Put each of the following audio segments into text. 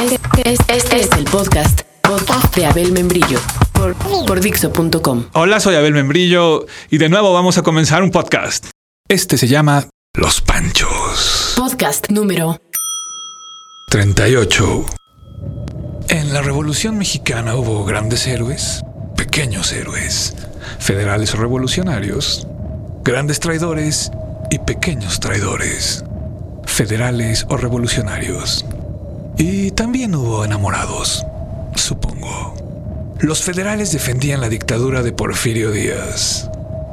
Este, este es el podcast, podcast de Abel Membrillo por, por Dixo.com. Hola, soy Abel Membrillo y de nuevo vamos a comenzar un podcast. Este se llama Los Panchos. Podcast número 38. En la Revolución Mexicana hubo grandes héroes, pequeños héroes, federales o revolucionarios, grandes traidores y pequeños traidores, federales o revolucionarios. Y también hubo enamorados, supongo. Los federales defendían la dictadura de Porfirio Díaz.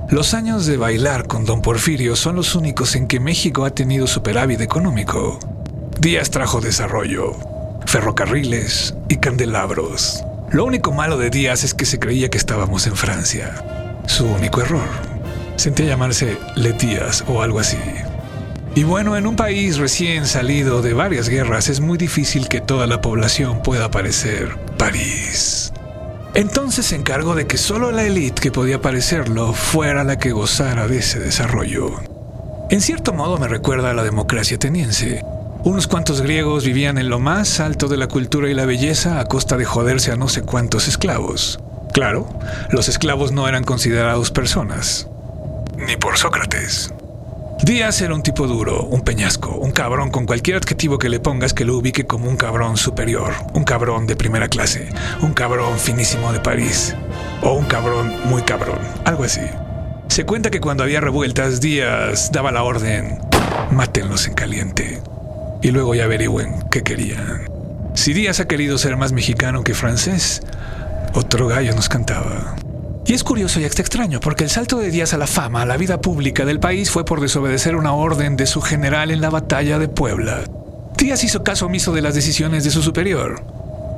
Los años de bailar con don Porfirio son los únicos en que México ha tenido superávit económico. Díaz trajo desarrollo, ferrocarriles y candelabros. Lo único malo de Díaz es que se creía que estábamos en Francia. Su único error. Sentía llamarse Le Díaz o algo así. Y bueno, en un país recién salido de varias guerras es muy difícil que toda la población pueda parecer París. Entonces se encargó de que solo la élite que podía parecerlo fuera la que gozara de ese desarrollo. En cierto modo me recuerda a la democracia ateniense. Unos cuantos griegos vivían en lo más alto de la cultura y la belleza a costa de joderse a no sé cuántos esclavos. Claro, los esclavos no eran considerados personas. Ni por Sócrates. Díaz era un tipo duro, un peñasco, un cabrón con cualquier adjetivo que le pongas que lo ubique como un cabrón superior, un cabrón de primera clase, un cabrón finísimo de París, o un cabrón muy cabrón, algo así. Se cuenta que cuando había revueltas, Díaz daba la orden, mátenlos en caliente, y luego ya averigüen qué querían. Si Díaz ha querido ser más mexicano que francés, otro gallo nos cantaba. Y es curioso y hasta extraño, porque el salto de Díaz a la fama, a la vida pública del país, fue por desobedecer una orden de su general en la batalla de Puebla. Díaz hizo caso omiso de las decisiones de su superior.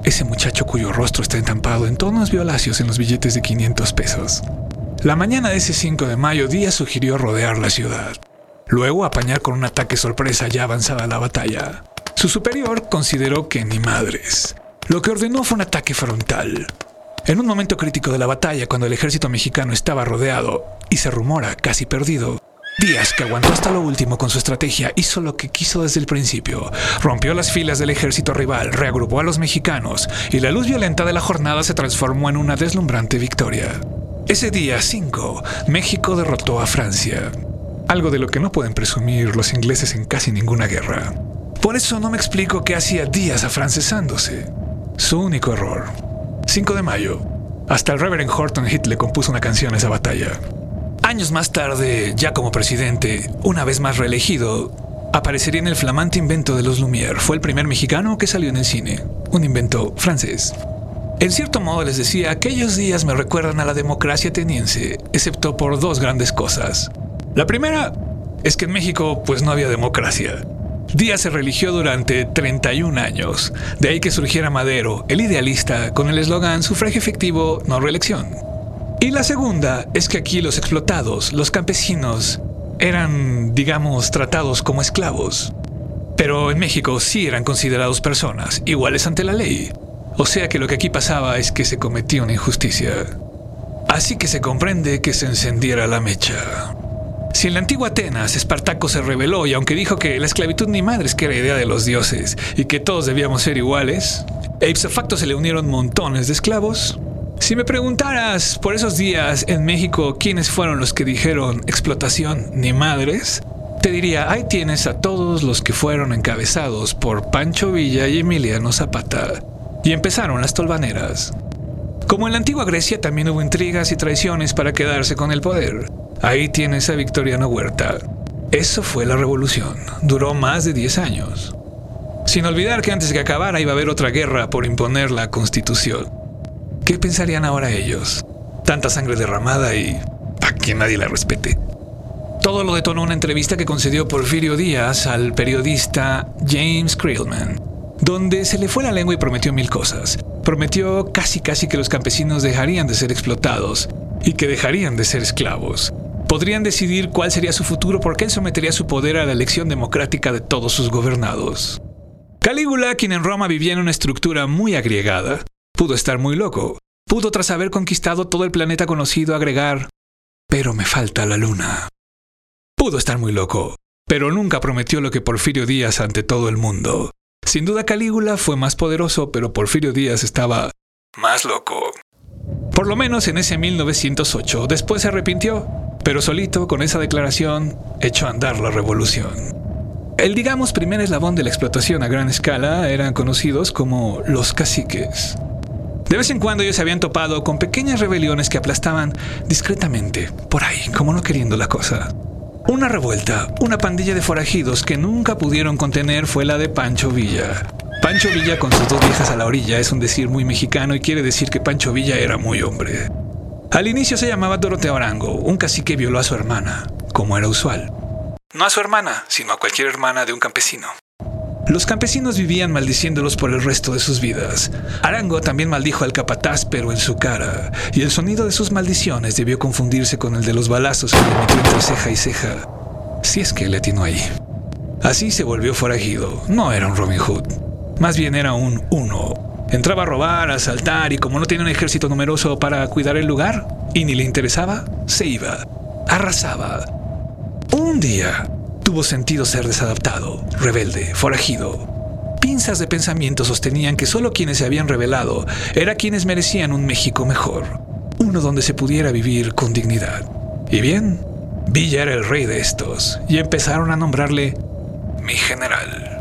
Ese muchacho cuyo rostro está entampado en tonos violáceos en los billetes de 500 pesos. La mañana de ese 5 de mayo, Díaz sugirió rodear la ciudad. Luego apañar con un ataque sorpresa ya avanzada la batalla. Su superior consideró que ni madres. Lo que ordenó fue un ataque frontal. En un momento crítico de la batalla, cuando el ejército mexicano estaba rodeado y se rumora casi perdido, Díaz, que aguantó hasta lo último con su estrategia, hizo lo que quiso desde el principio. Rompió las filas del ejército rival, reagrupó a los mexicanos y la luz violenta de la jornada se transformó en una deslumbrante victoria. Ese día 5, México derrotó a Francia. Algo de lo que no pueden presumir los ingleses en casi ninguna guerra. Por eso no me explico qué hacía Díaz afrancesándose. Su único error 5 de mayo. Hasta el Reverend Horton Heat le compuso una canción a esa batalla. Años más tarde, ya como presidente, una vez más reelegido, aparecería en el flamante invento de los Lumière. Fue el primer mexicano que salió en el cine, un invento francés. En cierto modo les decía, aquellos días me recuerdan a la democracia ateniense, excepto por dos grandes cosas. La primera es que en México pues no había democracia. Díaz se religió durante 31 años, de ahí que surgiera Madero, el idealista, con el eslogan sufragio efectivo, no reelección. Y la segunda es que aquí los explotados, los campesinos, eran, digamos, tratados como esclavos. Pero en México sí eran considerados personas, iguales ante la ley. O sea que lo que aquí pasaba es que se cometía una injusticia. Así que se comprende que se encendiera la mecha. Si en la antigua Atenas Espartaco se rebeló y aunque dijo que la esclavitud ni madres que era idea de los dioses y que todos debíamos ser iguales, e ipso facto se le unieron montones de esclavos, si me preguntaras por esos días en México quiénes fueron los que dijeron explotación ni madres, te diría, ahí tienes a todos los que fueron encabezados por Pancho Villa y Emiliano Zapata. Y empezaron las tolvaneras. Como en la antigua Grecia también hubo intrigas y traiciones para quedarse con el poder. Ahí tienes a Victoriano Huerta. Eso fue la revolución. Duró más de 10 años. Sin olvidar que antes que acabara iba a haber otra guerra por imponer la constitución. ¿Qué pensarían ahora ellos? Tanta sangre derramada y a que nadie la respete. Todo lo detonó una entrevista que concedió Porfirio Díaz al periodista James Creelman, donde se le fue la lengua y prometió mil cosas. Prometió casi casi que los campesinos dejarían de ser explotados y que dejarían de ser esclavos podrían decidir cuál sería su futuro porque él sometería su poder a la elección democrática de todos sus gobernados. Calígula, quien en Roma vivía en una estructura muy agregada, pudo estar muy loco. Pudo, tras haber conquistado todo el planeta conocido, agregar, pero me falta la luna. Pudo estar muy loco, pero nunca prometió lo que Porfirio Díaz ante todo el mundo. Sin duda Calígula fue más poderoso, pero Porfirio Díaz estaba más loco. Por lo menos en ese 1908. Después se arrepintió, pero solito, con esa declaración, echó a andar la revolución. El, digamos, primer eslabón de la explotación a gran escala eran conocidos como los caciques. De vez en cuando ellos se habían topado con pequeñas rebeliones que aplastaban discretamente, por ahí, como no queriendo la cosa. Una revuelta, una pandilla de forajidos que nunca pudieron contener fue la de Pancho Villa. Pancho Villa con sus dos viejas a la orilla es un decir muy mexicano y quiere decir que Pancho Villa era muy hombre. Al inicio se llamaba Doroteo Arango, un cacique violó a su hermana, como era usual. No a su hermana, sino a cualquier hermana de un campesino. Los campesinos vivían maldiciéndolos por el resto de sus vidas. Arango también maldijo al capataz, pero en su cara, y el sonido de sus maldiciones debió confundirse con el de los balazos que le metió entre ceja y ceja, si es que le atinó ahí. Así se volvió forajido. No era un Robin Hood. Más bien era un uno. Entraba a robar, a asaltar y como no tenía un ejército numeroso para cuidar el lugar y ni le interesaba, se iba. Arrasaba. Un día tuvo sentido ser desadaptado, rebelde, forajido. Pinzas de pensamiento sostenían que solo quienes se habían revelado eran quienes merecían un México mejor, uno donde se pudiera vivir con dignidad. Y bien, Villa era el rey de estos, y empezaron a nombrarle mi general.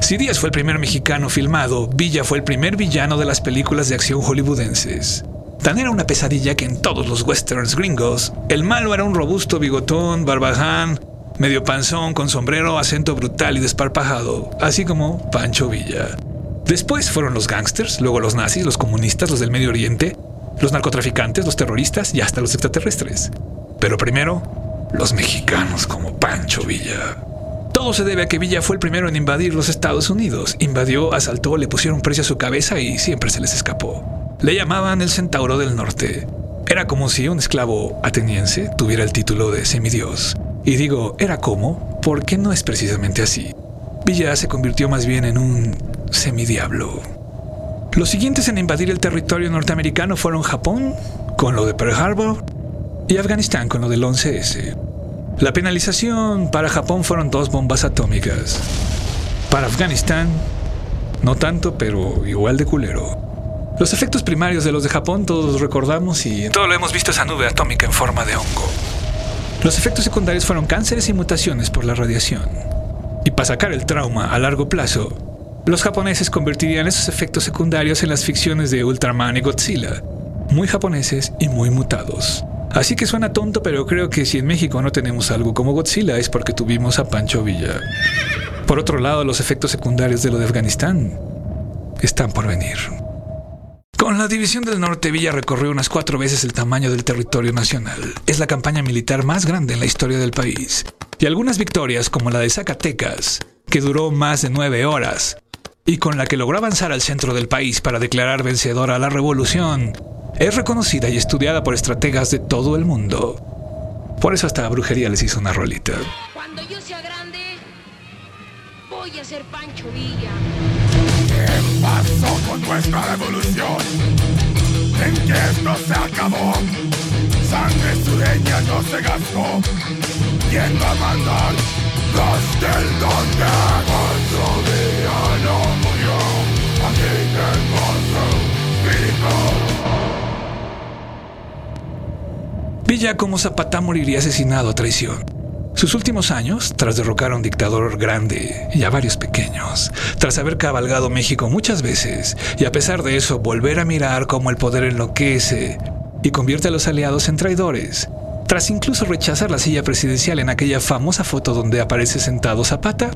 Si Díaz fue el primer mexicano filmado, Villa fue el primer villano de las películas de acción hollywoodenses. Tan era una pesadilla que en todos los westerns gringos, el malo era un robusto bigotón, barbaján, medio panzón, con sombrero, acento brutal y desparpajado, así como Pancho Villa. Después fueron los gángsters, luego los nazis, los comunistas, los del Medio Oriente, los narcotraficantes, los terroristas y hasta los extraterrestres. Pero primero, los mexicanos como Pancho Villa. Todo se debe a que Villa fue el primero en invadir los Estados Unidos. Invadió, asaltó, le pusieron precio a su cabeza y siempre se les escapó. Le llamaban el Centauro del Norte. Era como si un esclavo ateniense tuviera el título de semidios. Y digo, era como, porque no es precisamente así. Villa se convirtió más bien en un semidiablo. Los siguientes en invadir el territorio norteamericano fueron Japón, con lo de Pearl Harbor, y Afganistán con lo del 11S. La penalización para Japón fueron dos bombas atómicas. Para Afganistán, no tanto, pero igual de culero. Los efectos primarios de los de Japón todos los recordamos y todo lo hemos visto esa nube atómica en forma de hongo. Los efectos secundarios fueron cánceres y mutaciones por la radiación. Y para sacar el trauma a largo plazo, los japoneses convertirían esos efectos secundarios en las ficciones de Ultraman y Godzilla, muy japoneses y muy mutados. Así que suena tonto, pero creo que si en México no tenemos algo como Godzilla es porque tuvimos a Pancho Villa. Por otro lado, los efectos secundarios de lo de Afganistán están por venir. Con la División del Norte, Villa recorrió unas cuatro veces el tamaño del territorio nacional. Es la campaña militar más grande en la historia del país. Y algunas victorias, como la de Zacatecas, que duró más de nueve horas, y con la que logró avanzar al centro del país para declarar vencedora a la revolución, es reconocida y estudiada por estrategas de todo el mundo. Por eso hasta la brujería les hizo una rolita. Cuando yo sea grande, voy a ser Pancho Villa. ¿Qué pasó con nuestra revolución? ¿En qué esto se acabó? Sangre sureña no se gastó. ¿Quién va a mandar? Los Villa como Zapata moriría asesinado a traición. Sus últimos años, tras derrocar a un dictador grande y a varios pequeños, tras haber cabalgado México muchas veces y a pesar de eso volver a mirar cómo el poder enloquece y convierte a los aliados en traidores, tras incluso rechazar la silla presidencial en aquella famosa foto donde aparece sentado Zapata,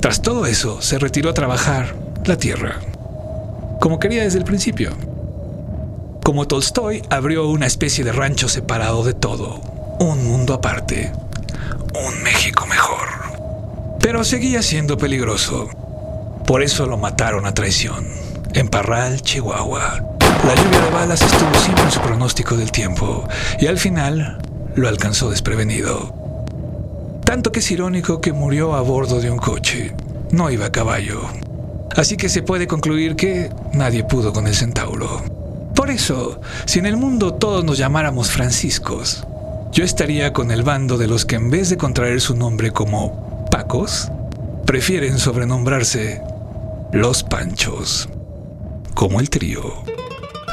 tras todo eso se retiró a trabajar la tierra, como quería desde el principio. Como Tolstoy, abrió una especie de rancho separado de todo, un mundo aparte, un México mejor. Pero seguía siendo peligroso. Por eso lo mataron a traición, en Parral, Chihuahua. La lluvia de balas estuvo siempre en su pronóstico del tiempo, y al final lo alcanzó desprevenido. Tanto que es irónico que murió a bordo de un coche, no iba a caballo. Así que se puede concluir que nadie pudo con el centauro. Eso, si en el mundo todos nos llamáramos Franciscos, yo estaría con el bando de los que en vez de contraer su nombre como Pacos, prefieren sobrenombrarse Los Panchos. Como el trío.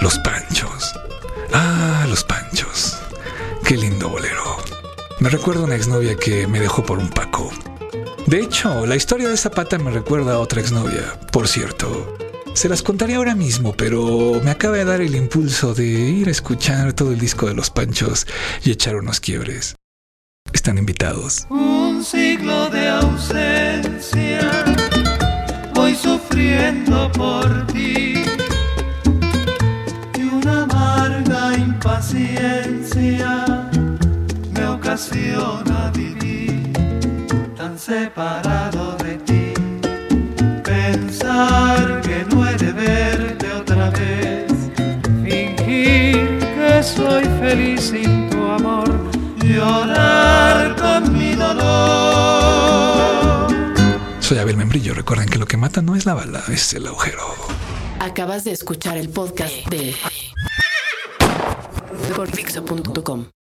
Los Panchos. Ah, los Panchos. Qué lindo bolero. Me recuerda una exnovia que me dejó por un Paco. De hecho, la historia de Zapata me recuerda a otra exnovia, por cierto. Se las contaré ahora mismo, pero me acaba de dar el impulso de ir a escuchar todo el disco de los Panchos y echar unos quiebres. Están invitados. Un siglo de ausencia, voy sufriendo por ti. Y una amarga impaciencia me ocasiona vivir tan separado Recuerden que lo que mata no es la bala, es el agujero. Acabas de escuchar el podcast de por.